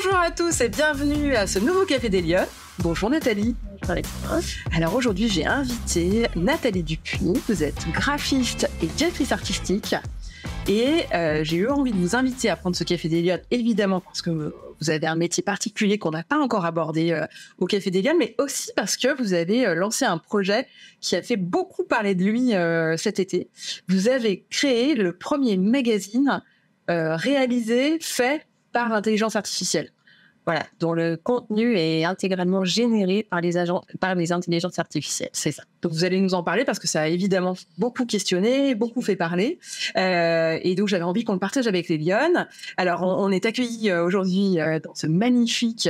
Bonjour à tous et bienvenue à ce nouveau Café des Lyon. Bonjour Nathalie. Alors aujourd'hui, j'ai invité Nathalie Dupuis. Vous êtes graphiste et directrice artistique. Et euh, j'ai eu envie de vous inviter à prendre ce Café des évidemment parce que vous avez un métier particulier qu'on n'a pas encore abordé euh, au Café des mais aussi parce que vous avez euh, lancé un projet qui a fait beaucoup parler de lui cet été. Vous avez créé le premier magazine réalisé, fait par l'intelligence artificielle. Voilà, dont le contenu est intégralement généré par les agents, par les intelligences artificielles. C'est ça. Donc vous allez nous en parler parce que ça a évidemment beaucoup questionné, beaucoup fait parler, euh, et donc j'avais envie qu'on le partage avec les Lyonnes. Alors on, est accueillis euh, aujourd'hui euh, dans ce magnifique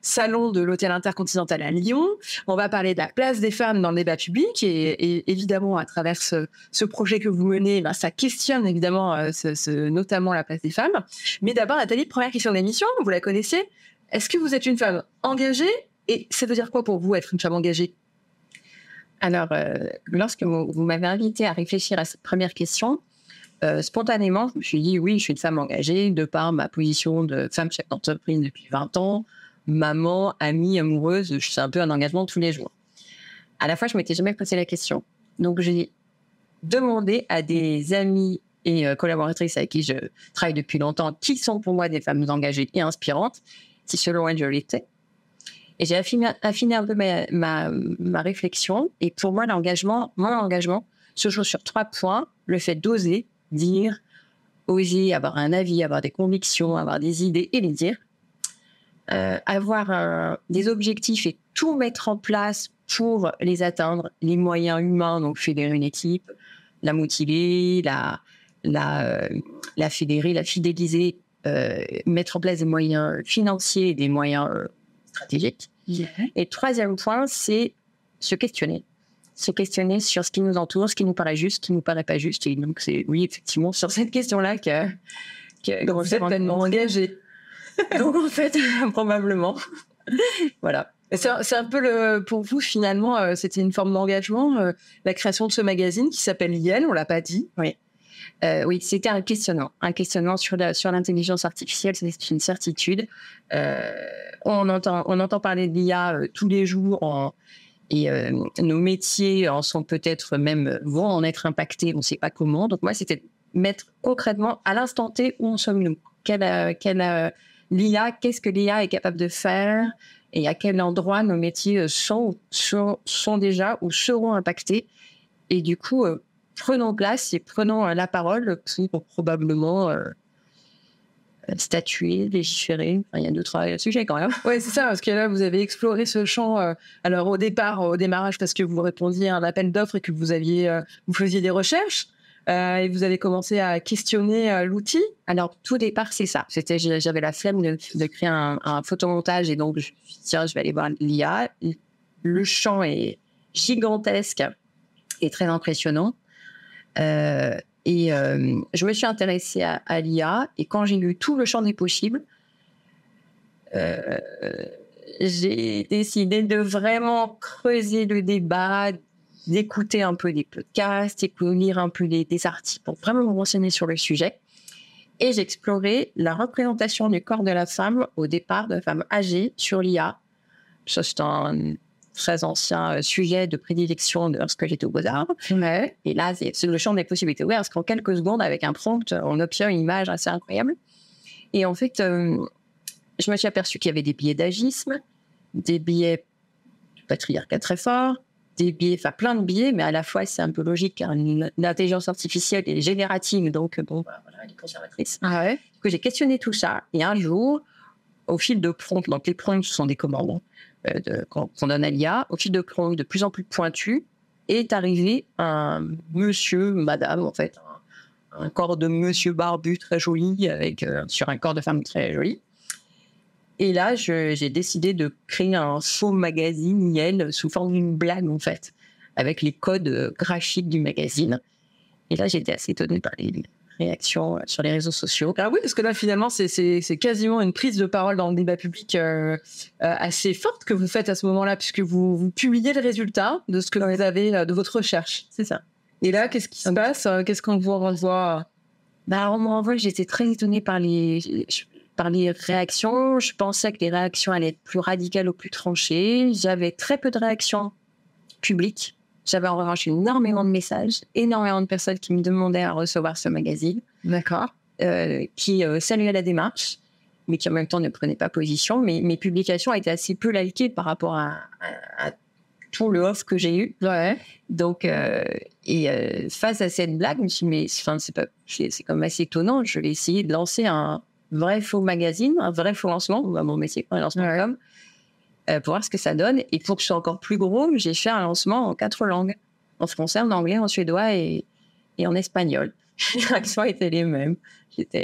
salon de l'hôtel intercontinental à Lyon. On va parler de la place des femmes dans le débat public et, évidemment à travers ce, projet que vous menez, ben, ça questionne évidemment ce, notamment la place des femmes. Mais d'abord Nathalie, première question de l'émission, vous la connaissez? Est-ce que vous êtes une femme engagée et ça veut dire quoi pour vous être une femme engagée? Alors, euh, lorsque vous, m'avez invité à réfléchir à cette première question, euh, spontanément, je me suis dit oui, je suis une femme engagée de par ma position de femme chef d'entreprise depuis 20 ans, maman, amie, amoureuse, c'est un peu un engagement tous les jours. À la fois, je m'étais jamais posé la question. Donc, j'ai demandé à des amis et euh, collaboratrices avec qui je travaille depuis longtemps, qui sont pour moi des femmes engagées et inspirantes, si selon elle je l'étais. Et j'ai affiné, un peu ma, ma, réflexion. Et pour moi, l'engagement, mon engagement, se joue sur trois points. Le fait d'oser dire, oser avoir un avis, avoir des convictions, avoir des idées et les dire. Euh, avoir des objectifs et tout mettre en place pour les atteindre, les moyens humains, donc fédérer une équipe, la motiver, la, la, euh, fédérer, la fidéliser, euh, mettre en place des moyens financiers et des moyens euh, stratégiques. Et troisième point, c'est se questionner. Se questionner sur ce qui nous entoure, ce qui nous paraît juste, ce qui nous paraît pas juste. Et donc, c'est, oui, effectivement, sur cette question-là que, que vous êtes pleinement engagé. donc, en fait, probablement. voilà. C'est un peu le, pour vous finalement, c'était une forme d'engagement, la création de ce magazine qui s'appelle Yel, on l'a pas dit. Oui. Euh, oui, c'était un questionnement, un questionnement sur sur l'intelligence artificielle, c'est une certitude. Euh, on entend on entend parler de l'IA euh, tous les jours et nos métiers en sont peut-être même vont en être impactés, on ne sait pas comment. Donc moi, c'était mettre concrètement à l'instant T où en sommes-nous, quelle, quelle l'IA, qu'est-ce que l'IA est capable de faire? Et à quel endroit nos métiers sont, sont, sont déjà ou seront impactés? Et du coup, prenons place et prenons euh, la parole pour probablement euh, statuer, légiférer. il y a d'autres sujets quand même. Oui, c'est ça, parce que là, vous avez exploré ce champ. Euh, alors, au départ, au démarrage, parce que vous répondiez à un appel d'offres et que vous aviez, vous faisiez des recherches. et vous avez commencé à questionner l'outil. Alors, tout départ, c'est ça. C'était, j'avais la flemme de, créer un, un, photomontage et donc je me suis dit, tiens, je vais aller voir l'IA. Le champ est gigantesque et très impressionnant. Euh, et euh, je me suis intéressée à, l'IA et quand j'ai lu tout le champ des possibles, euh, j'ai décidé de vraiment creuser le débat, d'écouter un peu des podcasts, et de lire un peu des, articles pour vraiment me renseigner sur le sujet. Et j'ai exploré la représentation du corps de la femme au départ de femmes âgées sur l'IA. Ça, c'est un très ancien euh, sujet de prédilection de lorsque j'étais au Beaux-Arts. Et là, c'est le champ des possibilités ouvert parce qu'en quelques secondes, avec un prompt, on obtient une image assez incroyable. Et en fait, euh, je me suis aperçue qu'il y avait des biais d'agisme, des biais du patriarcat très fort, des biais, enfin plein de biais, mais à la fois c'est un peu logique car l'intelligence artificielle est générative, donc bon, bah, voilà, elle est conservatrice. Ah ouais. j'ai questionné tout ça et un jour, au fil de prompts, donc les prompts sont des commandes, euh, qu'on donne à l'IA, au fil de prompt de plus en plus pointu, est arrivé un monsieur, madame en fait, un, corps de monsieur barbu très joli avec euh, sur un corps de femme très joli. Et là, j'ai décidé de créer un faux magazine Yel sous forme d'une blague en fait, avec les codes graphiques du magazine. Et là, j'étais assez étonnée par les, réactions euh, sur les réseaux sociaux. Ah oui, parce que là, finalement, c'est quasiment une prise de parole dans le débat public euh, euh, assez forte que vous faites à ce moment-là, puisque vous, vous, publiez le résultat de ce que vous avez, de votre recherche. C'est ça. Et là, qu'est-ce qui se passe Qu'est-ce qu'on vous renvoie? Bah, On me renvoie, j'étais très étonnée par les... par les réactions, je pensais que les réactions allaient être plus radicales ou plus tranchées. J'avais très peu de réactions publiques. J'avais en revanche énormément de messages, énormément de personnes qui me demandaient à recevoir ce magazine. D'accord. Euh, qui euh, saluaient la démarche, mais qui en même temps ne prenaient pas position. Mais mes publications étaient assez peu likées par rapport à, à, tout le off que j'ai eu. Ouais. Donc, euh, et face à cette blague, je me suis dit, mais enfin, c'est pas, c'est c'est quand même assez étonnant. Je vais essayer de lancer un vrai faux magazine, un vrai faux lancement, ou à mon métier, un lancement Ouais. Pour voir ce que ça donne. Et pour que ce soit encore plus gros, j'ai fait un lancement en quatre langues, en français, en anglais, en suédois et, et en espagnol. Les réactions étaient les mêmes.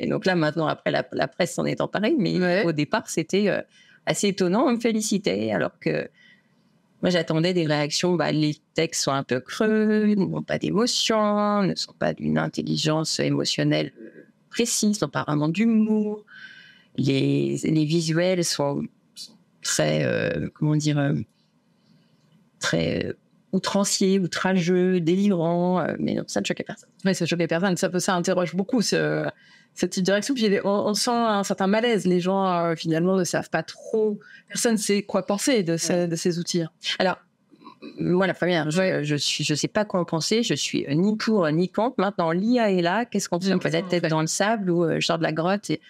Donc là, maintenant, après, la, la presse s'en est emparée, mais Ouais. au départ, c'était euh, assez étonnant. On me félicitait, alors que moi, j'attendais des réactions. Bah, les textes sont un peu creux, n'ont pas d'émotion, ne sont pas d'une intelligence émotionnelle euh, précise, n'ont pas vraiment d'humour. Les, les visuels sont très, euh, comment dire, euh, très euh, outranciers, outrageux, délivrants. euh, mais non, ça ne choquait personne. Ouais, ça choque les personnes. Ça, ça interroge beaucoup ce, cette direction. Puis on, on sent un certain malaise. Les gens, euh, finalement, ne savent pas trop. Personne ne sait quoi penser de, ces, de ces outils. Alors, moi, la première, je, je suis, je sais pas quoi en penser. Je suis ni pour ni contre. Maintenant, l'IA est là. Qu'est-ce qu'on fait? On peut être dans le sable ou euh, je sors de la grotte et,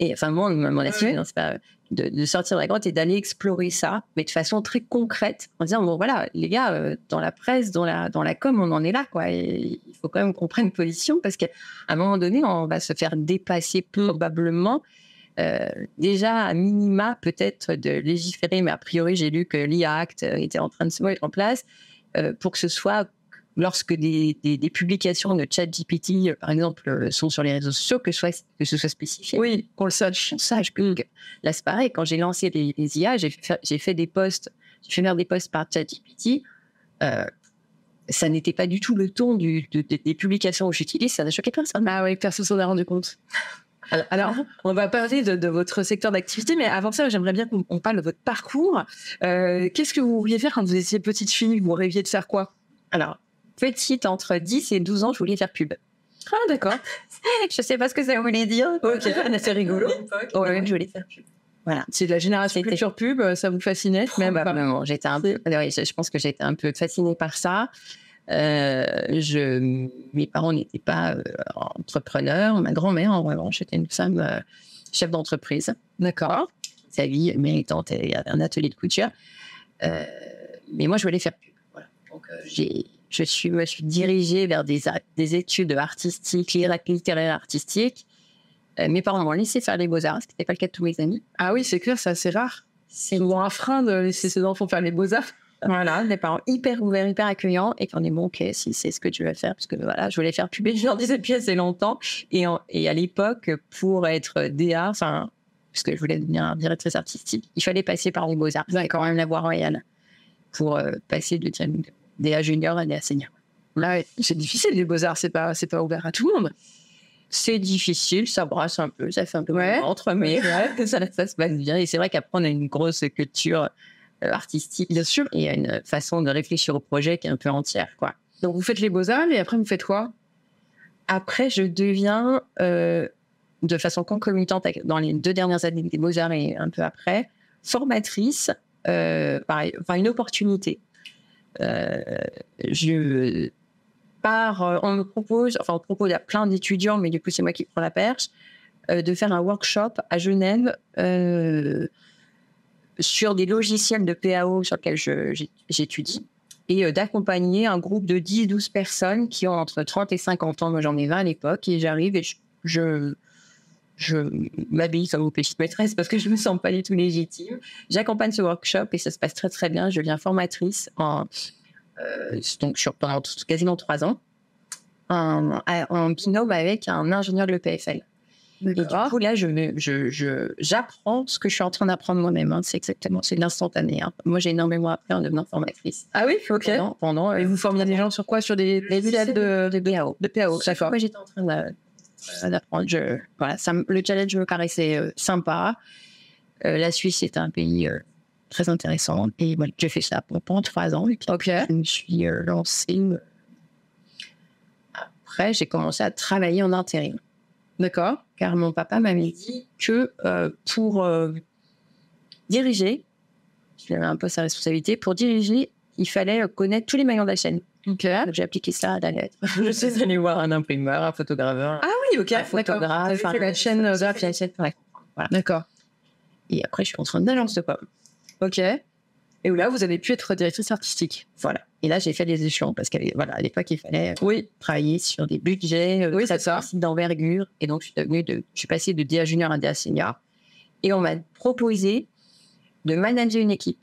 et enfin moi, mon Ouais. non, c'est pas de, sortir de la grotte et d'aller explorer ça, mais de façon très concrète, en disant bon voilà, les gars, euh, dans la presse, dans la dans la com, on en est là quoi. Il faut quand même qu'on prenne position parce qu'à un moment donné, on va se faire dépasser probablement. Euh, déjà à minima peut-être de légiférer, mais a priori j'ai lu que l'IA Act euh, était en train de se mettre en place pour que ce soit lorsque des, des, des publications de ChatGPT, euh, par exemple, euh, sont sur les réseaux sociaux, que, soit, que ce soit spécifié. Oui, qu'on le sache. On sache que, que- là c'est pareil, quand j'ai lancé les, les IA, j'ai fait, j'ai fait des posts, j'ai fait faire des posts par ChatGPT. Euh, ça n'était pas du tout le ton du, de- de- des publications que j'utilise, ça n'a choqué personne. Ah oui, personne s'en est rendu compte. Alors, alors, on va parler de, de votre secteur d'activité, mais avant ça, j'aimerais bien qu'on on parle de votre parcours. Euh, Qu'est-ce que vous vouliez faire quand vous étiez petite fille? Vous rêviez de faire quoi? Alors, petite, entre 10 et 12 ans, je voulais faire pub. Ah, d'accord. Je sais pas ce que ça voulait dire. Ok, c'est rigolo. Ouais, je voulais faire pub. Voilà. C'est de la génération culture pub, ça vous fascinait même pas. Probablement. J'étais un peu, oui, je, je pense que j'étais un peu fascinée par ça. Euh, je, mes parents n'étaient pas euh, entrepreneurs. Ma grand-mère, en revanche, était une femme euh, chef d'entreprise. D'accord. Sa vie méritante, elle avait un atelier de couture. Euh, mais moi, je voulais faire pub. Voilà. Donc, euh, j'ai, je suis, me suis dirigée vers des, études artistiques, littéraires artistiques. Euh, mes parents m'ont laissé faire les beaux-arts, ce qui n'était pas le cas de tous mes amis. Ah oui, c'est clair, c'est assez rare. C'est souvent un frein de laisser ses enfants faire les beaux-arts. Voilà, des parents hyper ouverts, hyper accueillants, et qu'on est bon, ok, si c'est ce que tu veux faire, parce que voilà, je voulais faire pub, et je leur disais depuis assez longtemps. Et, en- et à l'époque, pour être DA, enfin, parce que je voulais devenir directrice artistique, il fallait passer par les beaux-arts. Il fallait quand même la voie royale pour euh, passer de DA junior à DA senior. Là, ouais, c'est difficile les beaux-arts, c'est pas, c'est pas ouvert à tout le monde. C'est difficile, ça brasse un peu, ça fait un peu Ouais. ventre, mais ça, ça se passe bien. Et c'est vrai qu'après, on a une grosse culture euh, artistique. Bien sûr. Et une façon de réfléchir au projet qui est un peu entière, quoi. Donc vous faites les beaux-arts et après vous faites quoi? Après, je deviens, euh, de façon concomitante dans les deux dernières années des Beaux-Arts et un peu après, formatrice, euh, enfin une opportunité. Euh, je euh, on me propose, enfin on propose à plein d'étudiants, mais du coup c'est moi qui prends la perche, euh, de faire un workshop à Genève sur des logiciels de PAO sur lesquels j'étudie et d'accompagner un groupe de 10-12 personnes qui ont entre 30 et 50 ans. Moi, j'en ai 20 à l'époque et j'arrive et je, je m'habille comme une petite maîtresse parce que je me sens pas du tout légitime. J'accompagne ce workshop et ça se passe très très bien. Je deviens formatrice en, euh, donc sur, pendant quasiment trois ans en, en binôme avec un ingénieur de l'EPFL. Et du coup, là, je, je, j'apprends ce que je suis en train d'apprendre moi-même. hein. C'est exactement, c'est de l'instantané. hein. Moi, j'ai énormément appris en devenant formatrice. Ah oui, ok. Pendant, pendant Et euh, vous formiez des gens sur quoi? Sur des logiciels de, de, de PAO, d'accord. Moi, j'étais en train de- euh, d'apprendre. Je, voilà, ça, me- le challenge me paraissait euh, sympa. Euh, la Suisse est un pays euh, très intéressant. Et voilà, j'ai fait ça pendant- trois ans. Et puis, Ok. je me suis euh, lancée. euh, Après, j'ai commencé à travailler en intérim. D'accord. car mon papa m'avait dit que euh, pour euh, diriger, je avais un peu sa responsabilité, pour diriger, il fallait euh, connaître tous les maillons de la chaîne. Ok. Donc j'ai appliqué ça à la lettre. je suis allée voir un imprimeur, un photograveur, Ah oui, ok. un photographe, un la chaîne euh, de la chaîne, ouais. D'accord. Et après, je suis rentrée en agence de com. Ok. Et où là, vous avez pu être directrice artistique. Voilà. Et là, j'ai fait les échelons parce qu'à voilà, à l'époque, il fallait Oui. travailler sur des budgets euh, Oui, d'envergure. Et donc, je suis devenue de, je suis passée de DA junior à DA senior. Et on m'a proposé de manager une équipe.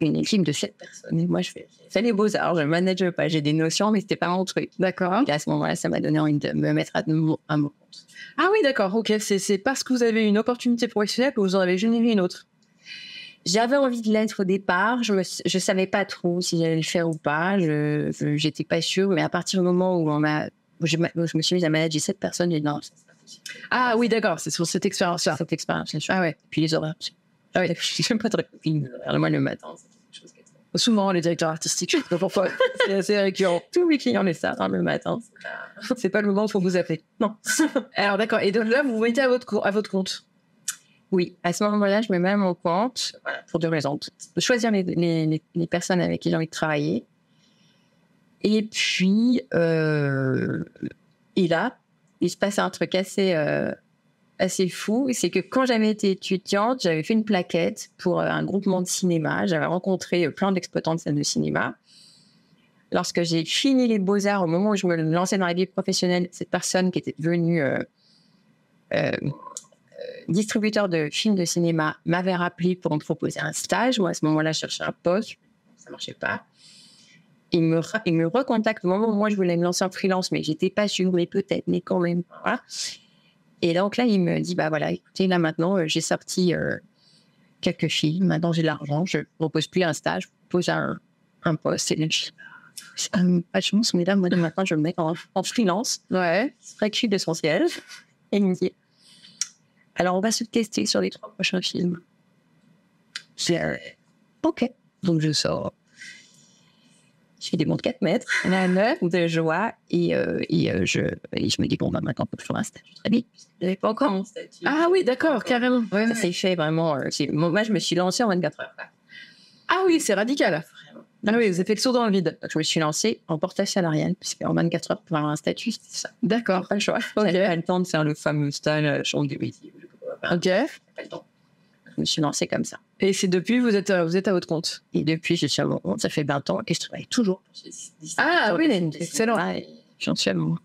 Une équipe de sept personnes. Et moi, je fais, les beaux-arts, je ne manage pas. J'ai des notions, mais c'était pas mon truc. D'accord. Et à ce moment-là, ça m'a donné envie de me mettre à nouveau à mon compte. Ah oui, d'accord. Ok. C'est parce que vous avez une opportunité professionnelle que vous en avez généré une autre. J'avais envie de l'être au départ. Je ne je savais pas trop si j'allais le faire ou pas. Je n'étais pas sûre. Mais à partir du moment où on m'a, où je, me suis mise à manager sept personnes, j'ai dit non. Ah oui, d'accord. C'est sur cette expérience-là. Cette expérience, c'est sûr. Ah ouais. Puis les horaires. c'est- Ah oui. Je n'aime pas très les horaires. Moi, le matin, c'est quelque chose que- Souvent, les directeurs artistiques, je sais pas pourquoi. c'est assez récurrent. Tous mes clients le savent, hein, le matin. c'est pas- le moment où il faut vous appeler. Non. Alors d'accord. Et donc là, vous vous mettez à votre, à votre compte. Oui, à ce moment-là, je me mets à mon compte voilà, pour deux raisons. De choisir les, les- les- les personnes avec qui j'ai envie de travailler. Et puis, euh, et là, il se passe un truc assez, euh, assez fou. C'est que quand j'avais été étudiante, j'avais fait une plaquette pour euh, un groupement de cinéma. J'avais rencontré euh, plein d'exploitants de salles de cinéma. Lorsque j'ai fini les beaux-arts, au moment où je me lançais dans la vie professionnelle, cette personne qui était devenue euh, distributeur de films de cinéma m'avait rappelé pour me proposer un stage. Moi, à ce moment-là, je cherchais un poste. Ça marchait pas. Il me, il me recontacte au moment où moi, je voulais me lancer en freelance, mais j'étais pas sûre, mais peut-être, mais quand même. Voilà. Et donc là, il me dit, bah voilà, écoutez, là maintenant, euh, j'ai sorti euh, quelques films. Maintenant, j'ai de l'argent. Je ne propose plus un stage, je propose un, un poste. Et là, je dis, c'est pas de chance, mais là, moi, de maintenant, je me mets en, en freelance. Ouais. C'est vrai que je suis de son. Et il me dit Alors, on va se tester sur les trois prochains films. J'ai euh, OK. Donc, je sors. Je fais des monts de 4 mètres, la neuf de joie, et, euh, et, euh, je, et je me dis Bon, bah, maintenant, il faut que je fasse un statut très vite. Je n'avais pas encore mon statut. Ah oui, d'accord, carrément. Ouais, Ça s'est fait vraiment. euh, moi, je me suis lancée en 24 heures. Ah oui, c'est radical. Ah oui, vous avez fait le saut dans le vide. Donc, je me suis lancée en portage salarial, puisqu'en 24 heures, pour avoir un statut, c'était ça. D'accord. Pas le choix. J'avais pas le temps de faire le fameux stage, euh, chambre des métiers. Ok. pas le temps. Je me suis lancée comme ça. Et c'est depuis, vous êtes, euh, vous êtes à votre compte? Et depuis, je suis à mon compte, ça fait 20 ans et je travaille toujours. Ah oui, excellent. J'en suis à mon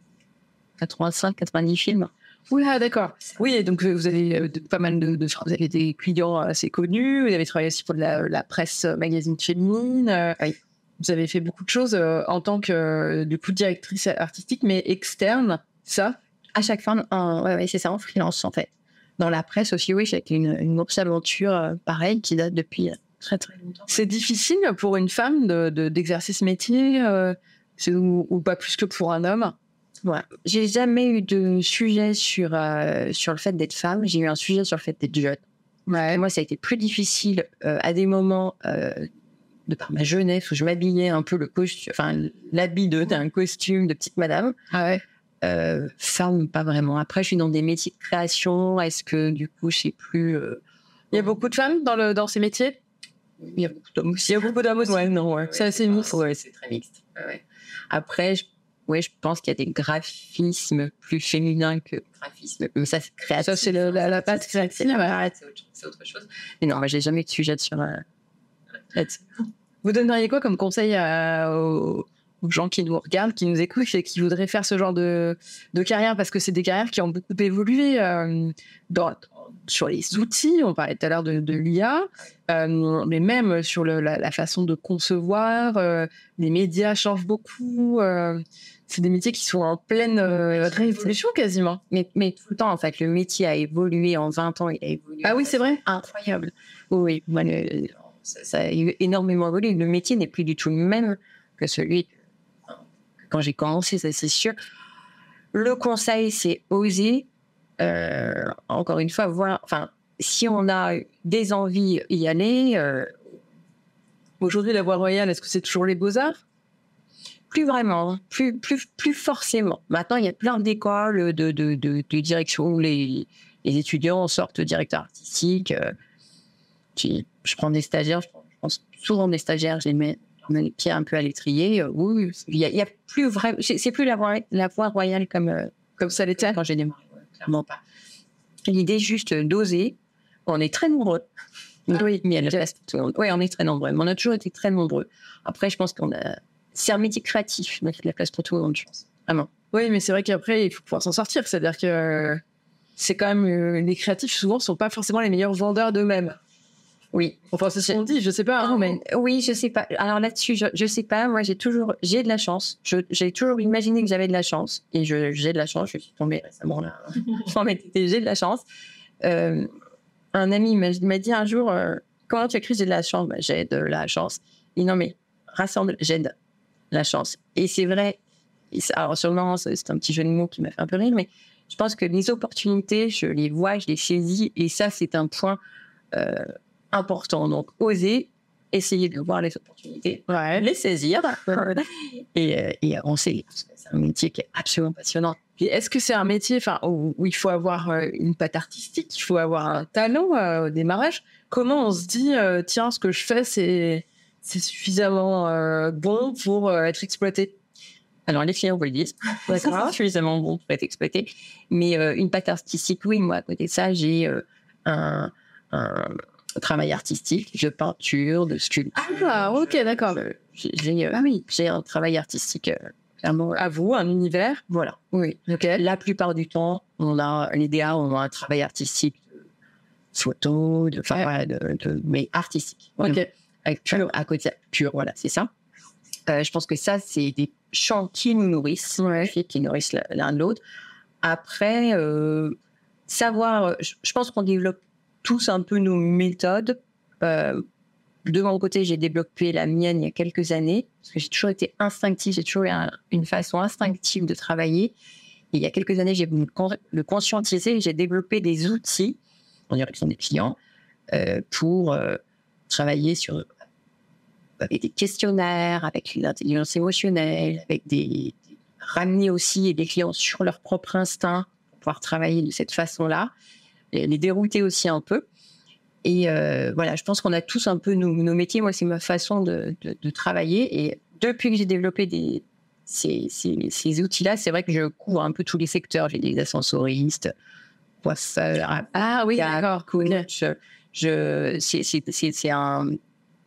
85, 90 films. Oui, ah, d'accord. Oui, donc vous avez euh, de- pas mal de, de- vous avez des clients assez connus. Vous avez travaillé aussi pour de la, la presse euh, magazine féminine. euh, Oui. Vous avez fait beaucoup de choses euh, en tant que euh, du coup directrice artistique, mais externe. Ça? À chaque fois, ouais, c'est ça, en freelance en fait. Dans la presse aussi, oui, j'ai une, une grosse aventure euh, pareille qui date depuis euh, très très longtemps. C'est difficile pour une femme de- de- d'exercer ce métier, euh, ou, ou pas plus que pour un homme? Ouais. J'ai jamais eu de sujet sur, euh, sur le fait d'être femme, j'ai eu un sujet sur le fait d'être jeune. Ouais. Moi, ça a été plus difficile à des moments de par ma jeunesse où je m'habillais un peu le costume, enfin l'habit de- d'un costume de petite madame. Ah ouais. Euh, femme, pas vraiment. Après, je suis dans des métiers de création. Est-ce que du coup, je sais plus. euh, Il y a beaucoup de femmes dans, le, dans ces métiers? Il y a beaucoup d'hommes aussi. Il y a beaucoup d'hommes aussi. Ouais, non, ouais. C'est assez mixte. Ouais, c'est très mixte. Ouais. Après, je, ouais, je pense qu'il y a des graphismes plus féminins que graphismes. Mais ça, c'est créatif. Ça, c'est la- la patte créative, C'est autre, chose. Mais non, j'ai jamais eu de sujet sur. euh. Vous donneriez quoi comme conseil à- aux, gens qui nous regardent, qui nous écoutent et qui voudraient faire ce genre de, de carrière Parce que c'est des carrières qui ont beaucoup évolué euh, dans- sur les outils. On parlait tout à l'heure de, de l'IA, euh, mais même sur le- la, la façon de concevoir. euh, les médias changent beaucoup. c'est des métiers qui sont en pleine révolution quasiment. mais, mais tout le temps, en fait, le métier a évolué en 20 ans. Il a évolué. Ah oui, c'est vrai. incroyable. Oui, oui. Moi, le- ça, ça a énormément évolué. Le métier n'est plus du tout le même que celui quand j'ai commencé, ça c'est sûr. Le conseil, c'est oser. euh, encore une fois, voir. Enfin, si on a des envies, y aller. euh, Aujourd'hui, la voie royale, est-ce que c'est toujours les beaux-arts? Plus vraiment, plus, plus, plus forcément. Maintenant, il y a plein d'écoles, de, de, de, de directions où les, les étudiants sortent directeurs artistiques. Euh, je prends des stagiaires, je pense souvent des stagiaires, je les mets les pieds un peu à l'étrier. Euh, oui, il y, a, plus vraiment, c'est plus la voie, la voie royale comme, euh, comme ça l'était quand j'ai démarré. Clairement pas. L'idée juste d'oser. On est très nombreux. Oui, mais elle reste. Oui, on est très nombreux. Mais on a toujours été très nombreux. Après, je pense qu'on a. C'est un métier créatif, a de la place pour tout le monde, je pense. Vraiment. Oui, mais c'est vrai qu'après, il faut pouvoir s'en sortir. C'est-à-dire que c'est quand même. Euh, les créatifs, souvent, ne sont pas forcément les meilleurs vendeurs d'eux-mêmes. Oui. Enfin, c'est ce qu'on dit, je sais pas. Hein, mais... Oui, je sais pas. Alors là-dessus, je, je sais pas. Moi, j'ai toujours, j'ai de la chance. J'ai toujours imaginé que j'avais de la chance. Et j'ai de la chance. Je suis tombée récemment là. j'ai de la chance. Euh, un ami m'a dit un jour, euh, comment tu as écrit j'ai de la chance? Bah, J'ai de la chance. Il dit non, mais rassemble, j'ai de la chance. Et c'est vrai. alors sûrement, c'est un petit jeu de mots qui m'a fait un peu rire, mais je pense que les opportunités, je les vois, je les saisis. Et ça, c'est un point... Euh, important. Donc, oser, essayer de voir les opportunités, les saisir et, euh, et avancer. C'est un métier qui est absolument passionnant. Est-ce que c'est un métier enfin, où, il faut avoir euh, une patte artistique, il faut avoir un talent euh, au démarrage? Comment on se dit, tiens, ce que je fais, c'est, c'est suffisamment bon pour être exploité alors, les clients vous le disent. D'accord. suffisamment bon pour être exploité. Mais une patte artistique, oui, moi, à côté de ça, j'ai un, un, travail artistique, de peinture, de sculpture. Ah, ok, d'accord. Euh, j'ai, euh, ah oui, j'ai un travail artistique euh, clairement. À vous, un univers? Voilà. Oui. Ok. La plupart du temps, on a, les DA ont un travail artistique photo, de, enfin, de, mais artistique. Ok. pur, à côté, pur, voilà, c'est ça. je pense que ça, c'est des champs qui nous nourrissent, qui nourrissent l'un l'autre. Après, savoir, je pense qu'on développe tous un peu nos méthodes. Euh, de mon côté, j'ai développé la mienne il y a quelques années, parce que j'ai toujours été instinctive, j'ai toujours eu une façon instinctive de travailler. Et il y a quelques années, j'ai le conscientiser, j'ai développé des outils en direction des clients euh, pour euh, travailler sur avec des questionnaires, avec l'intelligence émotionnelle, avec des, ramener aussi les clients sur leur propre instinct pour pouvoir travailler de cette façon-là les dérouter aussi un peu. Et euh, voilà, je pense qu'on a tous un peu nos, métiers. Moi, c'est ma façon de, travailler. Et depuis que j'ai développé des, ces, ces, outils-là, c'est vrai que je couvre un peu tous les secteurs. J'ai des ascensoristes, coiffeurs. Ah oui, d'accord, cool. Je, je, c'est un,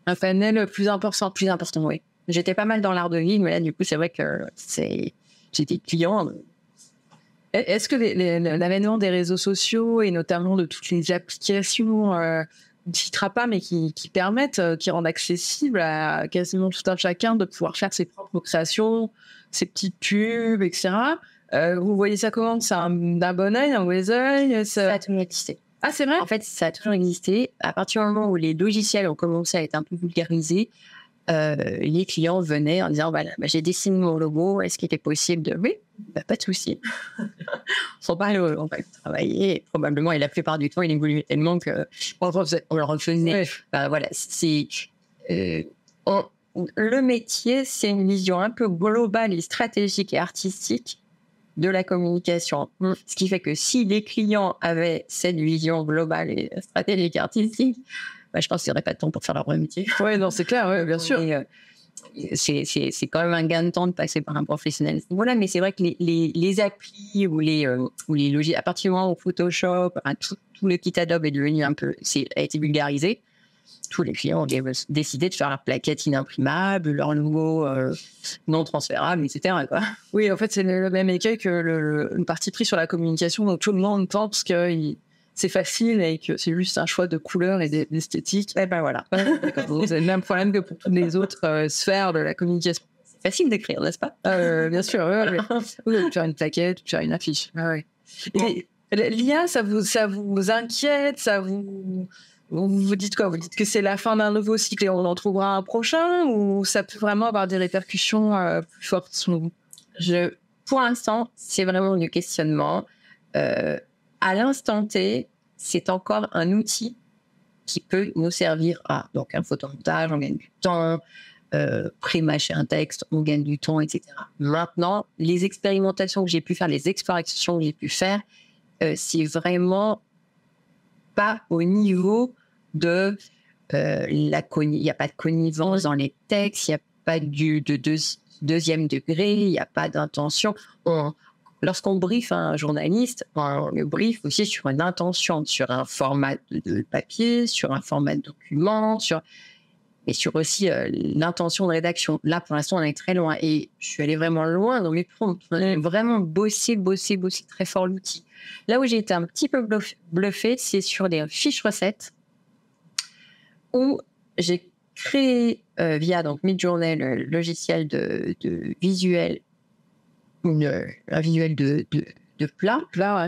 un panel plus important. Plus important, oui. J'étais pas mal dans l'art de vie, mais là, du coup, c'est vrai que c'est, j'ai des clients est-ce que l'avènement des réseaux sociaux et notamment de toutes les applications, euh, ne citera pas, mais qui, permettent, euh, qui rendent accessible à quasiment tout un chacun de pouvoir faire ses propres créations, ses petites pubs, etc. Euh, vous voyez ça comment? C'est d'un bon oeil, un mauvais oeil? Ça a toujours existé. Ah, c'est vrai? En fait, ça a toujours existé. À partir du moment où les logiciels ont commencé à être un peu vulgarisés, euh, les clients venaient en disant voilà, bah, j'ai dessiné mon logo, est-ce qu'il était possible de. Oui, bah, pas de souci. Son pas on va travailler. Probablement, et la plupart du temps, il évolue tellement que on, le refaisait. Bah, voilà, c'est. Euh, le métier, c'est une vision un peu globale et stratégique et artistique de la communication. Mm. Ce qui fait que si les clients avaient cette vision globale et stratégique et artistique, bah, je pense qu'il n'y aurait pas de temps pour faire leur vrai métier. Oui, non, c'est clair, bien sûr. Euh, c'est quand même un gain de temps de passer par un professionnel. Voilà, mais c'est vrai que les, les, les, applis ou les, euh, ou les logiciels, à partir du moment où Photoshop, tout, tout, le kit Adobe est devenu un peu, a été vulgarisé, tous les clients ont décidé de faire leur plaquette inimprimable, leur logo euh, non transférable, etc. Quoi. Oui, en fait, c'est le même écueil que le, le, parti pris sur la communication. Donc, tout le monde pense qu'il c'est facile et que c'est juste un choix de couleur et d'esthétique, et eh ben voilà. Vous avez le même problème que pour toutes les autres euh, sphères de la communication. C'est facile d'écrire, n'est-ce pas? Euh, Bien sûr, oui. Vous faire une plaquette, faire une affiche. Ah L'IA, ça vous, ça vous inquiète, ça vous... Vous vous dites quoi? Vous dites que c'est la fin d'un nouveau cycle et on en trouvera un prochain ou ça peut vraiment avoir des répercussions euh, plus fortes sur vous Je, Pour l'instant, c'est vraiment le questionnement. Euh, à l'instant T, c'est encore un outil qui peut nous servir à donc un photomontage, on gagne du temps, euh, pré-mâcher un texte, on gagne du temps, etc. Maintenant, les expérimentations que j'ai pu faire, les explorations que j'ai pu faire, euh, c'est vraiment pas au niveau de euh, la il n'y a pas de connivence dans les textes, il n'y a pas du, de deuxième degré, il n'y a pas d'intention. Lorsqu'on briefe un journaliste, on le brief aussi sur une intention, sur un format de papier, sur un format de document, sur et sur aussi euh, l'intention de rédaction. Là, pour l'instant, on est très loin. Et je suis allée vraiment loin dans mes prompts. Vraiment bosser, bosser, bosser très fort l'outil. Là où j'ai été un petit peu bluffée, c'est sur des fiches recettes où j'ai créé euh, via donc Midjourney, le logiciel de, visuel, un visuel de, de, plat.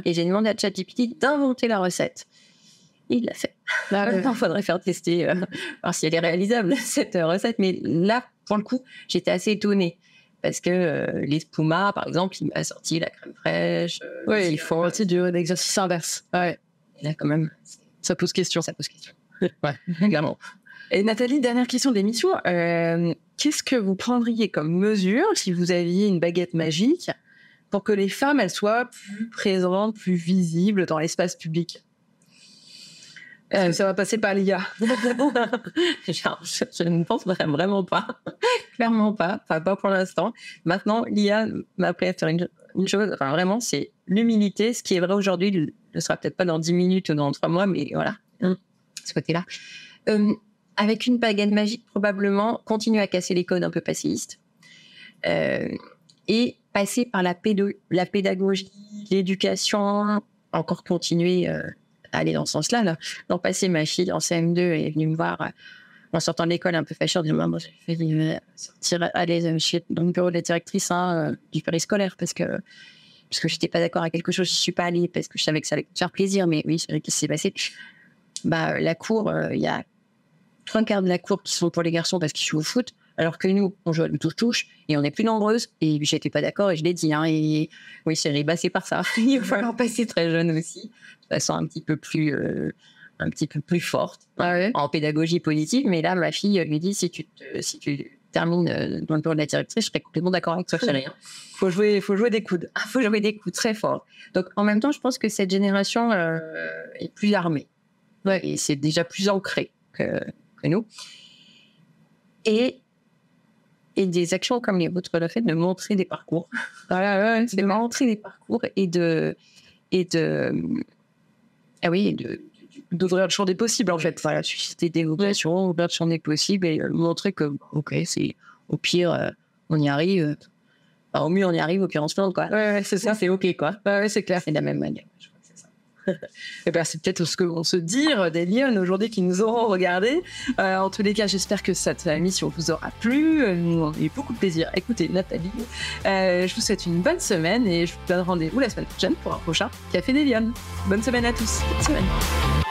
Et j'ai demandé à ChatGPT d'inventer la recette il l'a fait. Là, il faudrait faire tester, euh, voir si elle est réalisable, cette recette. Mais là, pour le coup, j'étais assez étonnée. Parce que euh, les spumas, par exemple, il m'a sorti la crème fraîche. Euh, oui, il faut aussi du exercice inverse. Ouais. Et là, quand même, ça pose question. Ça pose question. ouais, également. Et Nathalie, dernière question d'émission. Qu'est-ce que vous prendriez comme mesure si vous aviez une baguette magique pour que les femmes, elles soient plus présentes, plus visibles dans l'espace public? Euh, ça va passer par l'IA. je, ne pense vraiment pas. Clairement pas. Enfin, pas pour l'instant. Maintenant, l'IA m'a appris à faire une, chose. Enfin, vraiment, c'est l'humilité. Ce qui est vrai aujourd'hui ne sera peut-être pas dans 10 minutes ou dans 3 mois, mais voilà, hein, ce côté-là. Euh, avec une baguette magique, probablement, continuer à casser les codes un peu passéistes. Euh, et passer par la, pédagogie, l'éducation, encore continuer aller dans ce sens-là. Là. L'an passé, ma fille en CM2 est venue me voir euh, en sortant de l'école un peu fâchée en disant Maman, j'ai fait euh, sortir, aller euh, dans le bureau de la directrice hein, du périscolaire parce que parce que j'étais pas d'accord avec quelque chose, je suis pas allée parce que je savais que ça allait me faire plaisir. Mais oui, c'est vrai qu'est-ce qui s'est passé Bah, la cour, il y a trois quarts de la cour qui sont pour les garçons parce qu'ils jouent au foot. Alors que nous, on joue à touche-touche et on est plus nombreuses. Et j'étais pas d'accord et je l'ai dit. Hein, et oui, chérie, bah, c'est par ça. Il va falloir passer très jeune aussi, de façon un petit peu plus, euh, un petit peu plus forte ah en pédagogie politique. Mais là, ma fille lui dit si tu, si tu termines euh, dans le bureau de la directrice, je serais complètement d'accord avec toi, chérie. Hein. faut jouer, faut jouer des coudes. Il faut jouer des coudes très fort. Donc, en même temps, je pense que cette génération euh, est plus armée. Ouais. Et c'est déjà plus ancré que, que nous. Et et des actions comme les vôtres, le fait de montrer des parcours. Voilà, de montrer des parcours et de. Et de ah oui, de d'ouvrir le champ des possibles en fait. Voilà, susciter des vocations, ouvrir le champ des possibles et euh, montrer que, ok, c'est au pire, euh, on y arrive. au mieux, on y arrive, au pire, on se plante, quoi. Ouais, c'est ça. C'est ok, quoi. Ouais, c'est clair. C'est de la même manière. eh ben, c'est peut-être ce que vont se dire des lions aujourd'hui qui nous auront regardé. Euh, en tous les cas, j'espère que cette émission vous aura plu. Euh, nous avons eu beaucoup de plaisir à écouter Nathalie. Euh, je vous souhaite une bonne semaine et je vous donne rendez-vous la semaine prochaine pour un prochain Café des Lions. Bonne semaine à tous. Bonne semaine.